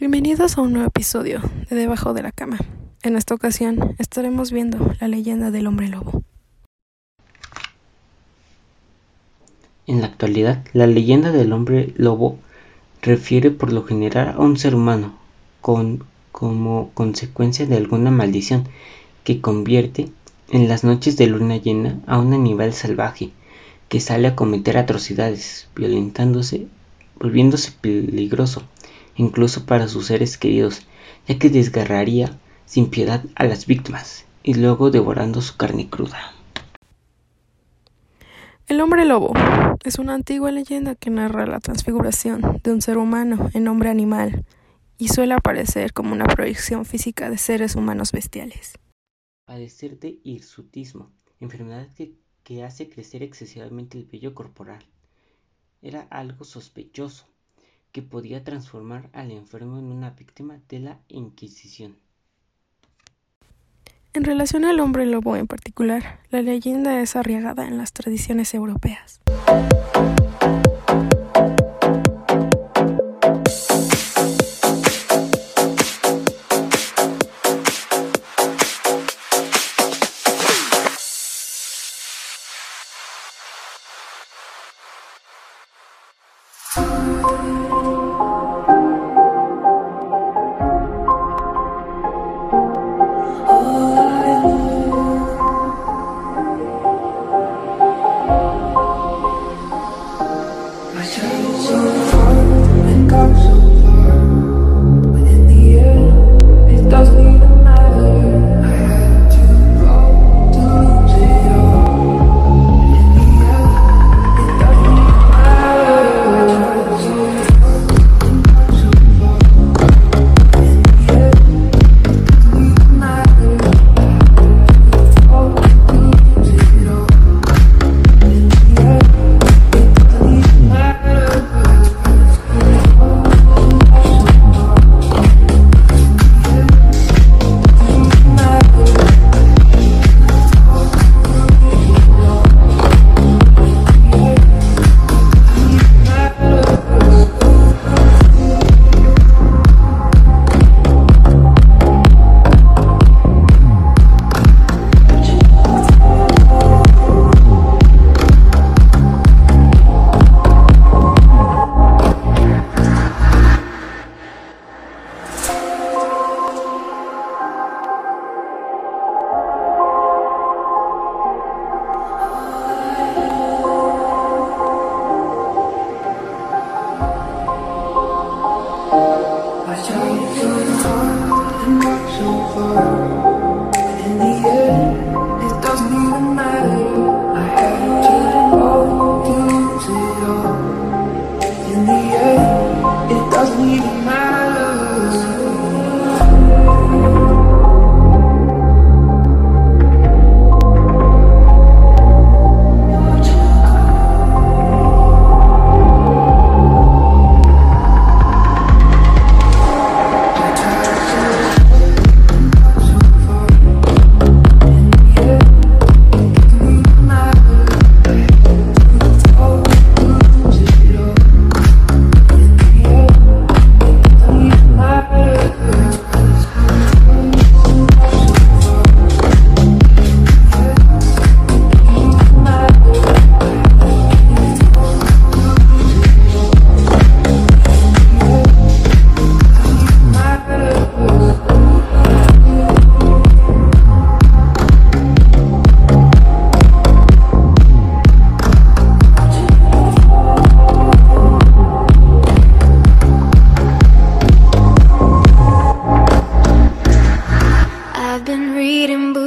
Bienvenidos a un nuevo episodio de Debajo de la Cama. En esta ocasión estaremos viendo la leyenda del hombre lobo. En la actualidad, la leyenda del hombre lobo refiere por lo general a un ser humano con, como consecuencia de alguna maldición que convierte en las noches de luna llena a un animal salvaje que sale a cometer atrocidades, violentándose, volviéndose peligroso incluso para sus seres queridos, ya que desgarraría sin piedad a las víctimas y luego devorando su carne cruda. El hombre lobo es una antigua leyenda que narra la transfiguración de un ser humano en hombre animal y suele aparecer como una proyección física de seres humanos bestiales. Padecer de hirsutismo, enfermedad que, que hace crecer excesivamente el vello corporal, era algo sospechoso que podía transformar al enfermo en una víctima de la Inquisición. En relación al hombre lobo en particular, la leyenda es arriesgada en las tradiciones europeas.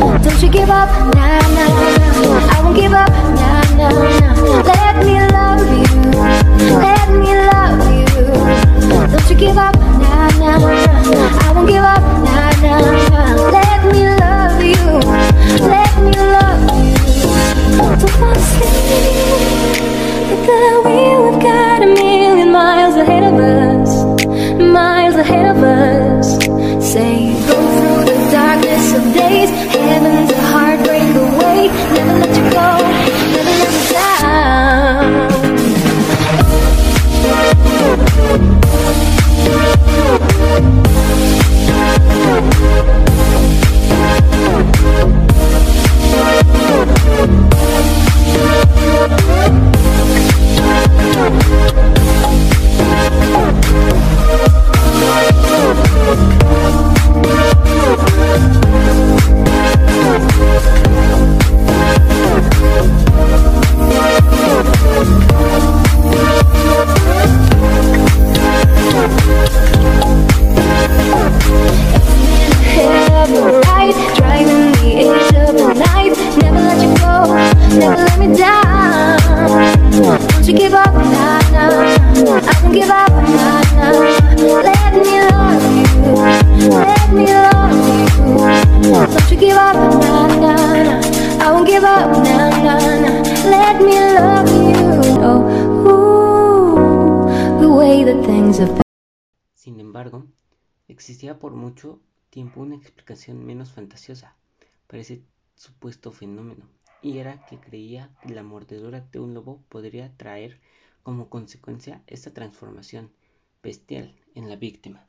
Don't you give up, nah, Heaven's a heartbreak away. Never let you go, never let you down. Give up, you. Sin embargo, existía por mucho tiempo una explicación menos fantasiosa para ese supuesto fenómeno, y era que creía que la mordedura de un lobo podría traer como consecuencia esta transformación bestial en la víctima.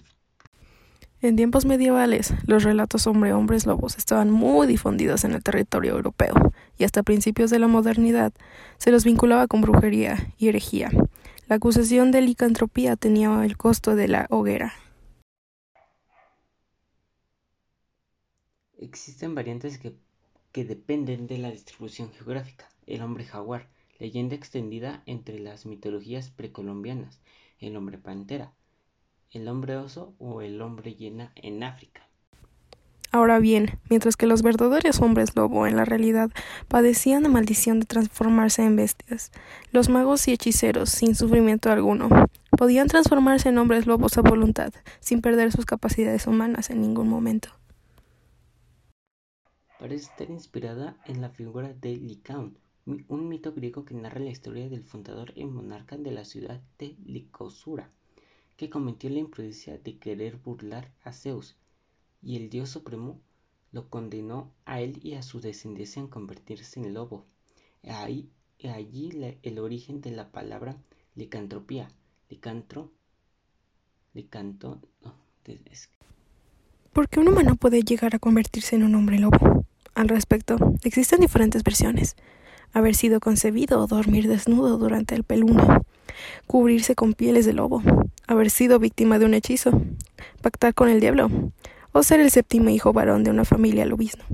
En tiempos medievales, los relatos hombre-hombres lobos estaban muy difundidos en el territorio europeo, y hasta principios de la modernidad se los vinculaba con brujería y herejía. La acusación de licantropía tenía el costo de la hoguera. Existen variantes que, dependen de la distribución geográfica. El hombre jaguar, leyenda extendida entre las mitologías precolombianas, el hombre pantera, el hombre oso o el hombre hiena en África. Ahora bien, mientras que los verdaderos hombres lobo en la realidad padecían la maldición de transformarse en bestias, los magos y hechiceros, sin sufrimiento alguno, podían transformarse en hombres lobos a voluntad, sin perder sus capacidades humanas en ningún momento. Parece estar inspirada en la figura de Licaón, un mito griego que narra la historia del fundador y monarca de la ciudad de Licosura, que cometió la imprudencia de querer burlar a Zeus y el dios supremo lo condenó a él y a su descendencia en convertirse en lobo. Ahí, allí el origen de la palabra licantropía. Licantro, licanto, no, ¿Por qué un humano puede llegar a convertirse en un hombre lobo? Al respecto, existen diferentes versiones. Haber sido concebido o dormir desnudo durante el peluno, cubrirse con pieles de lobo, haber sido víctima de un hechizo, pactar con el diablo, o ser el séptimo hijo varón de una familia lobisno.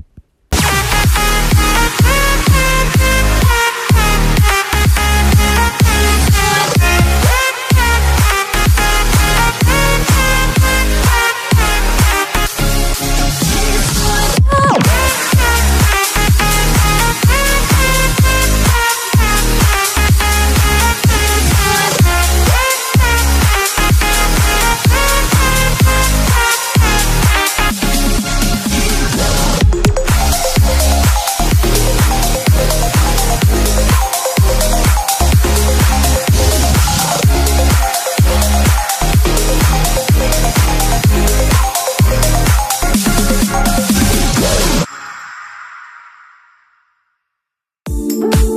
Playing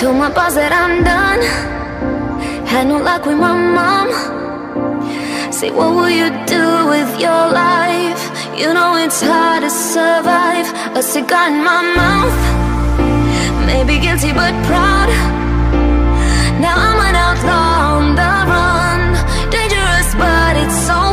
Told my boss that I'm done Had no luck with my mom Say what will you do with your life? You know it's hard to survive. A cigar in my mouth. Maybe guilty but proud. Now I'm an outlaw on the run. Dangerous but it's so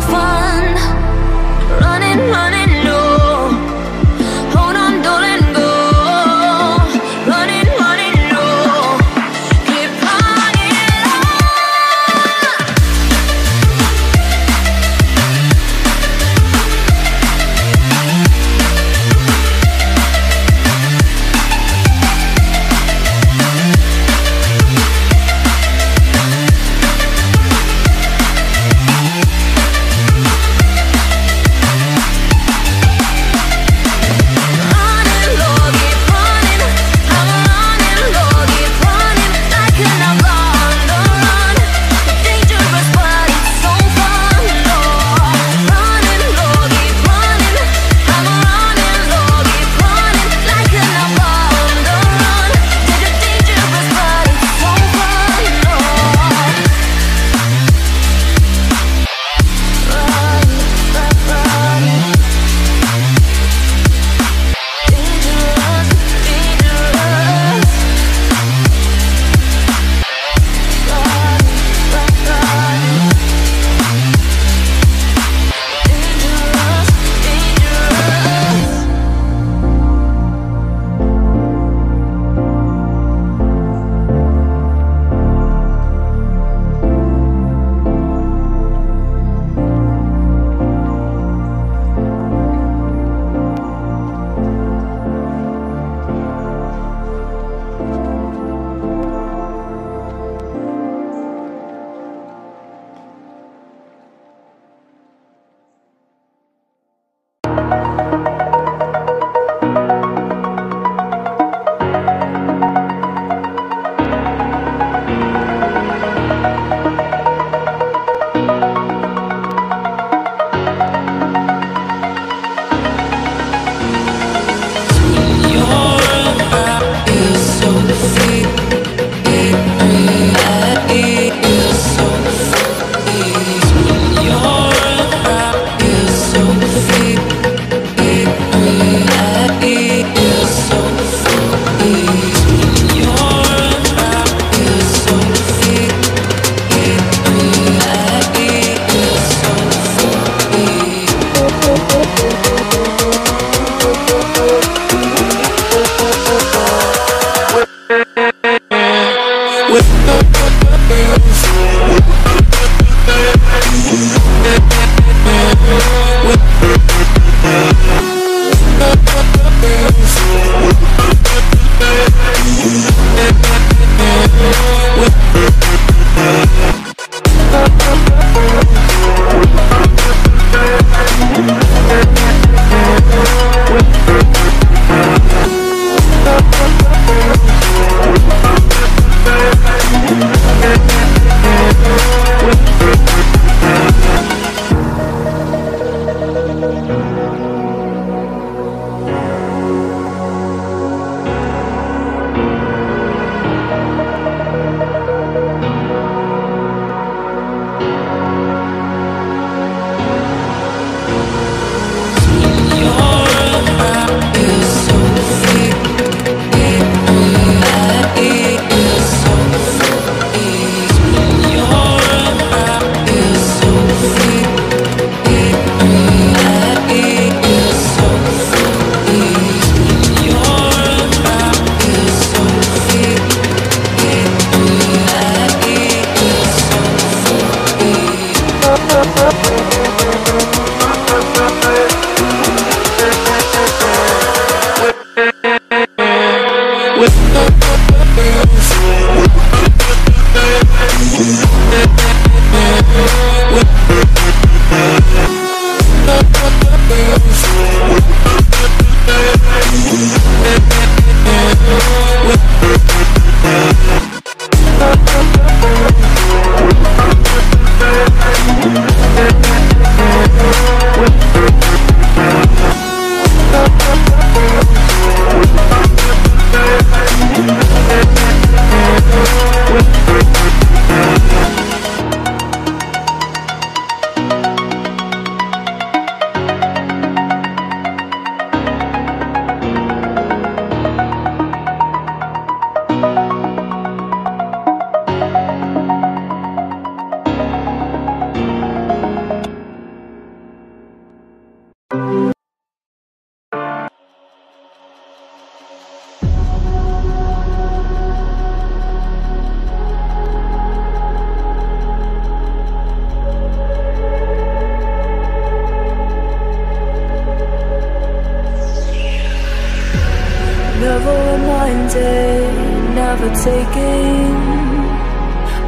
said, never taking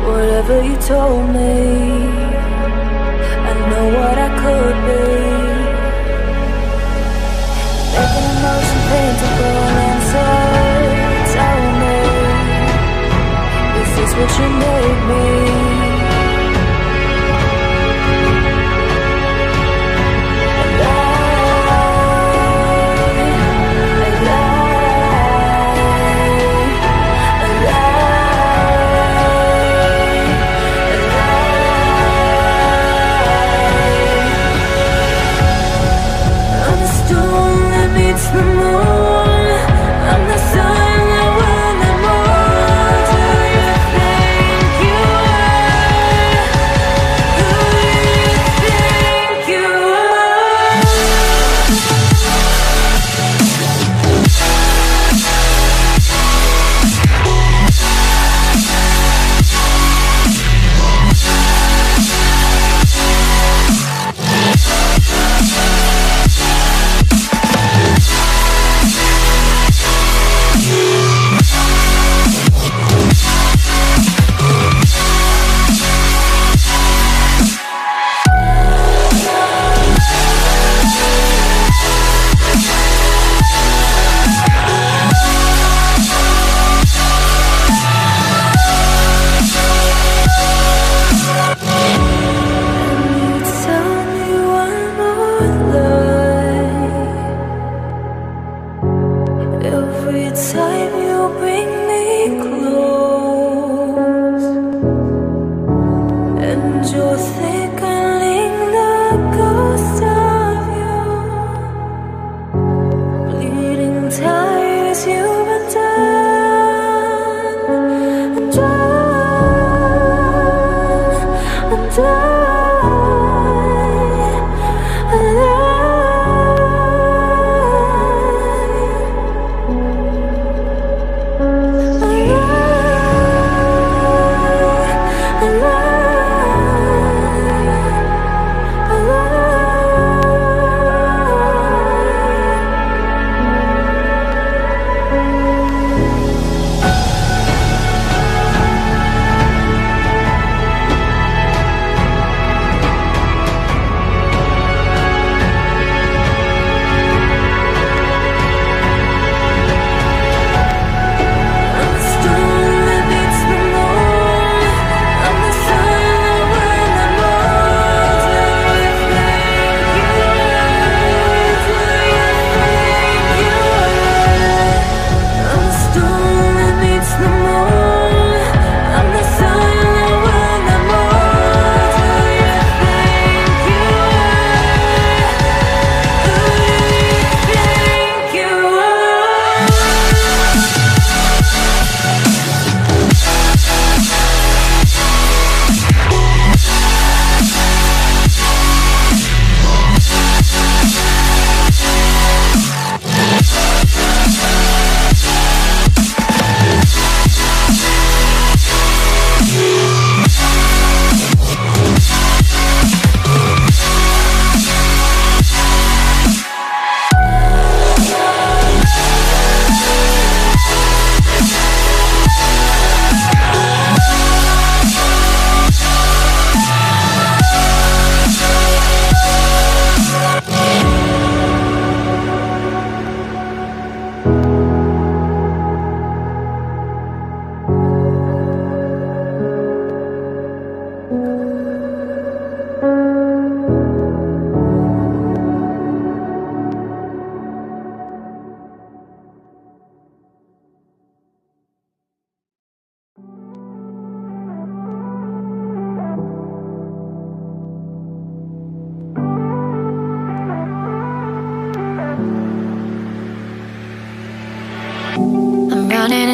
whatever you told me. I know what I could be. Making emotion paintable answers. Tell me, is this what you made me?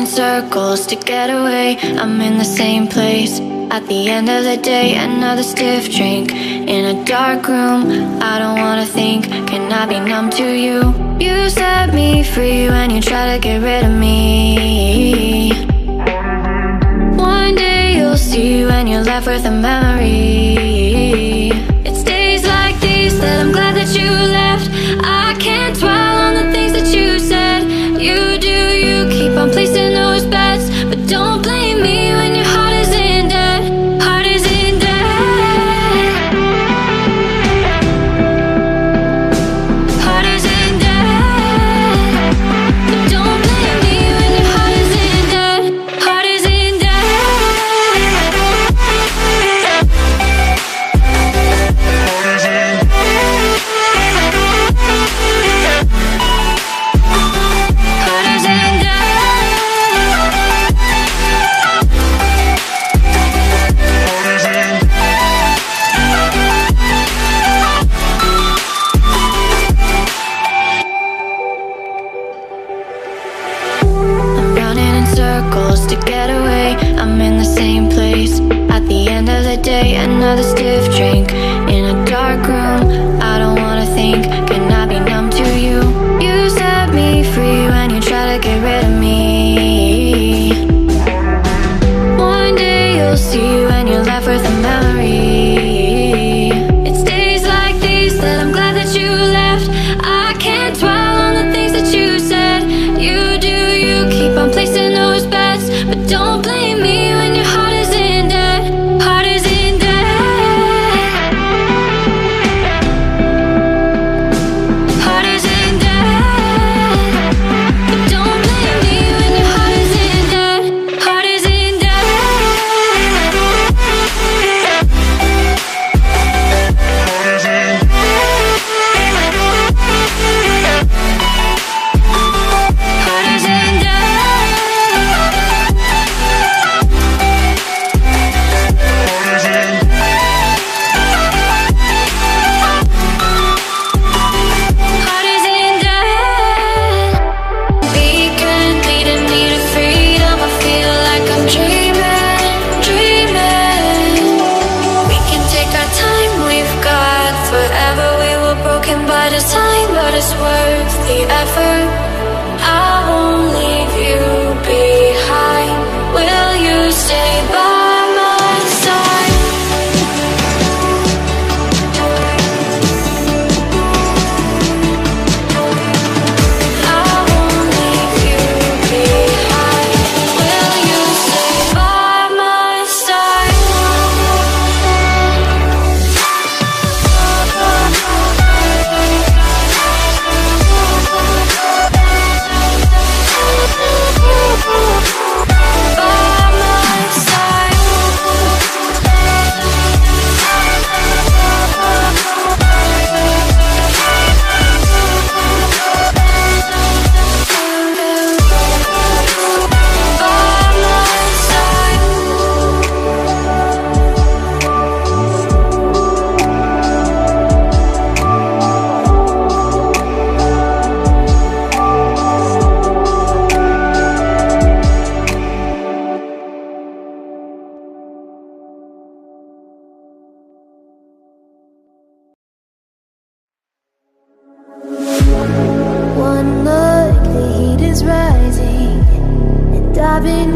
in circles to get away. I'm in the same place At the end of the day, another stiff drink In a dark room, I don't wanna think Can I be numb to you? You set me free when you try to get rid of me. One day you'll see when you're left with a memory.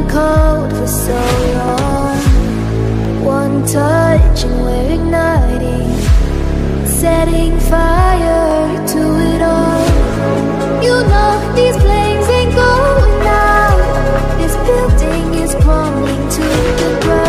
cold for so long. One touch and we're igniting Setting fire to it all. You know these flames ain't going out. This building is crumbling to the ground.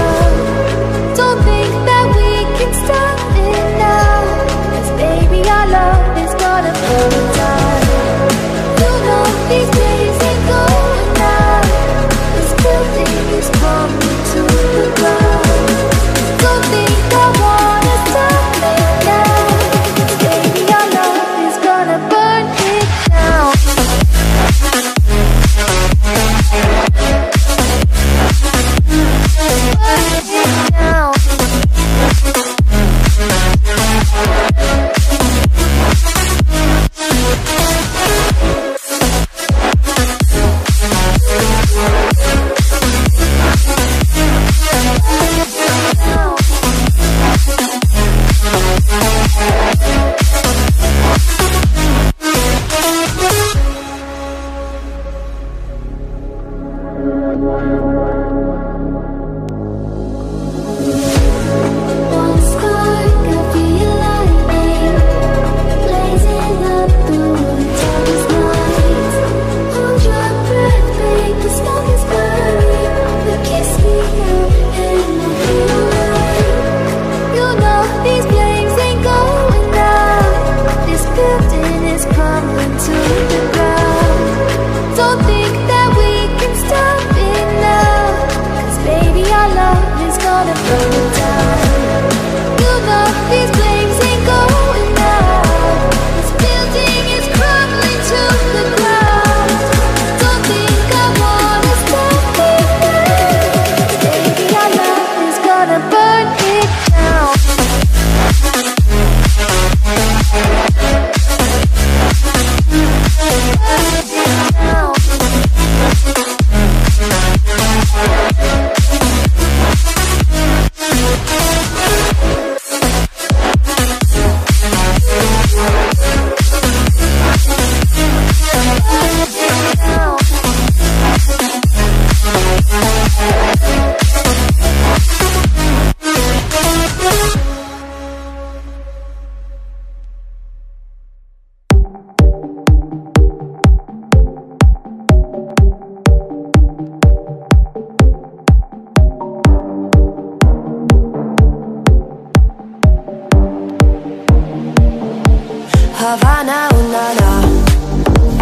Havana, ooh, na, na.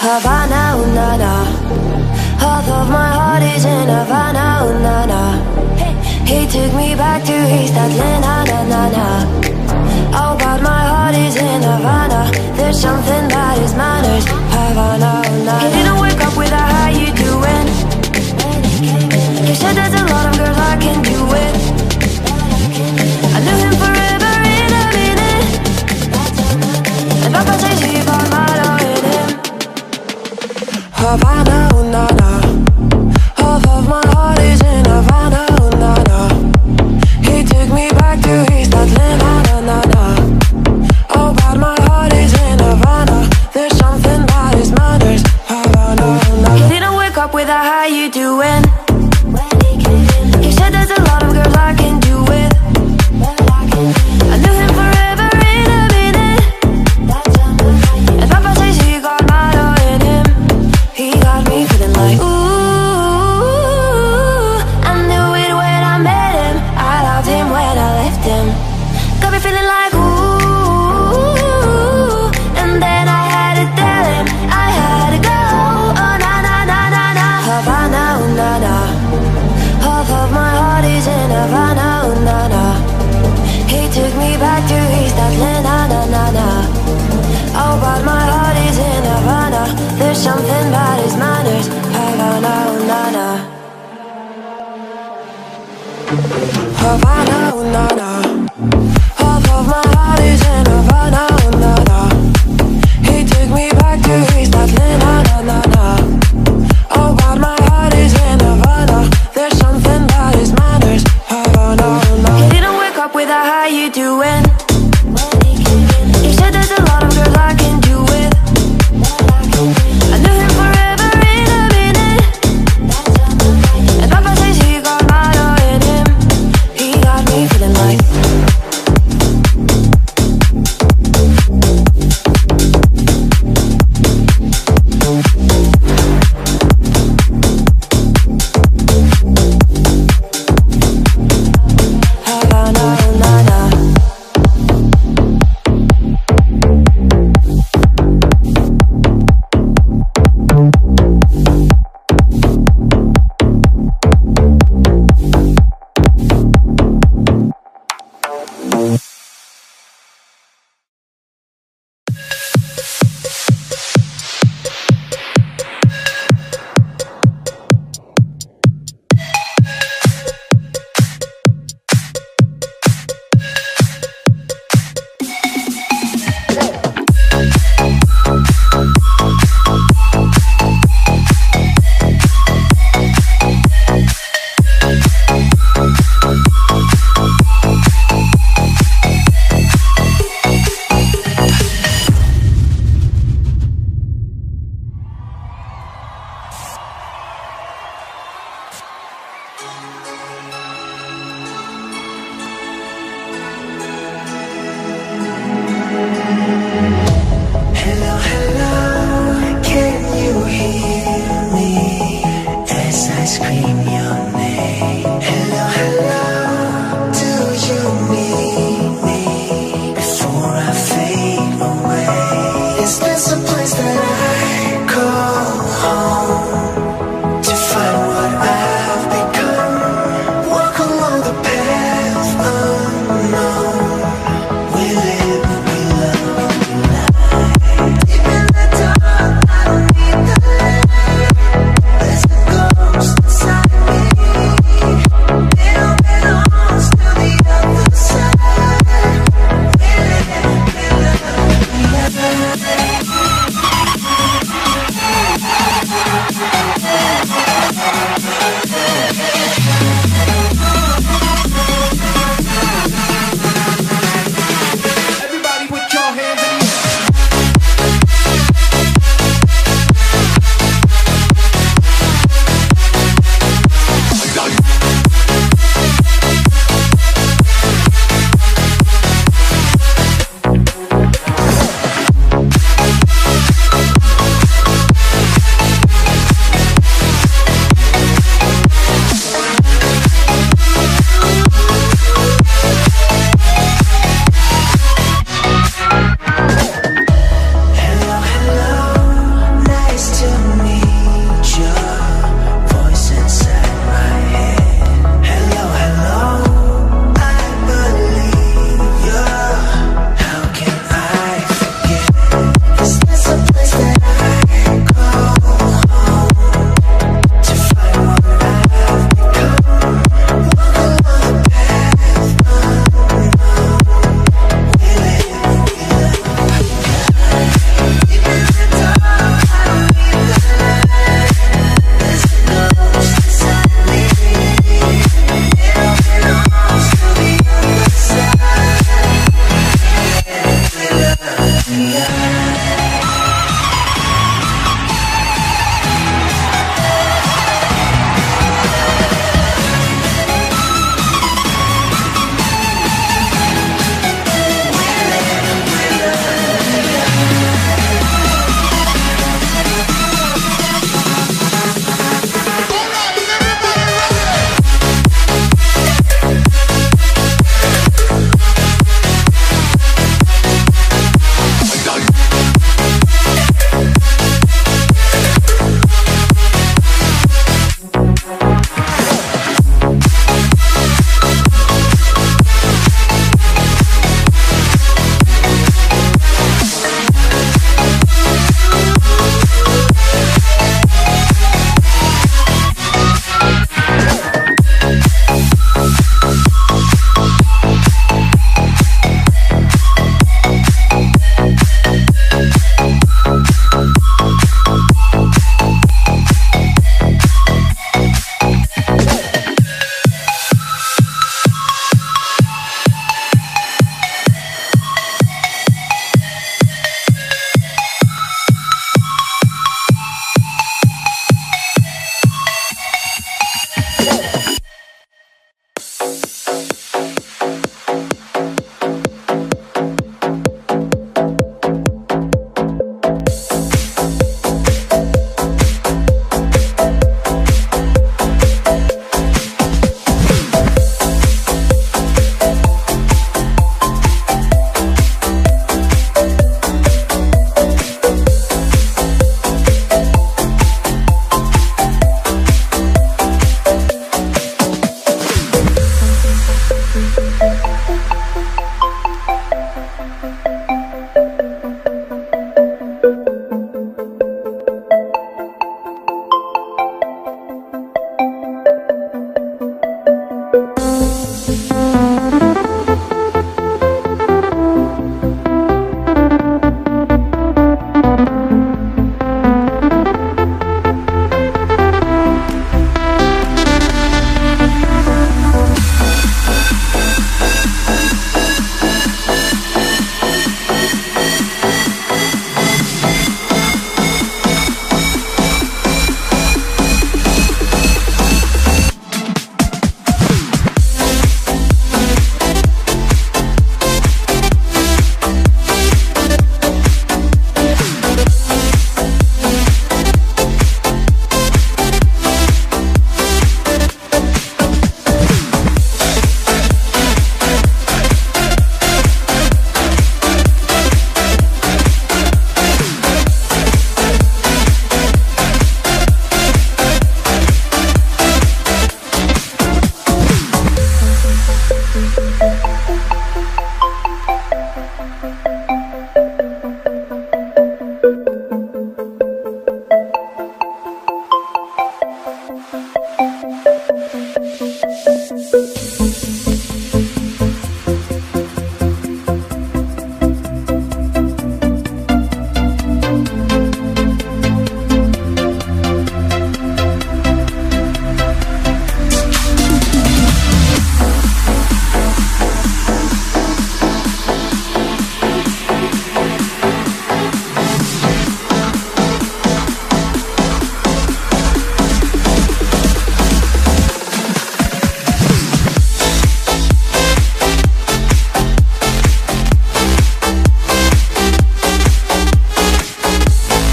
Havana, ooh, na, na. Half of my heart is in Havana, ooh, na, na. He took me back to East Atlanta, na, na, na. Oh, but my heart is in Havana. There's something that is manners. Havana, ooh, na, na. He didn't wake up with a how you doing. He said there's a lot of girls I can do it. I knew him forever in a minute. And Papa says he got mad in him. Havana, ooh, na, feeling like ooh. And then I had to tell him I had to go. Oh na na na na na. Havana, ooh na na. Half of my heart is in Havana, ooh na na. He took me back to East Atlanta, na na na. Oh, but my heart is in Havana. There's something about his manners. Havana, ooh, na na. Havana, ooh, na na.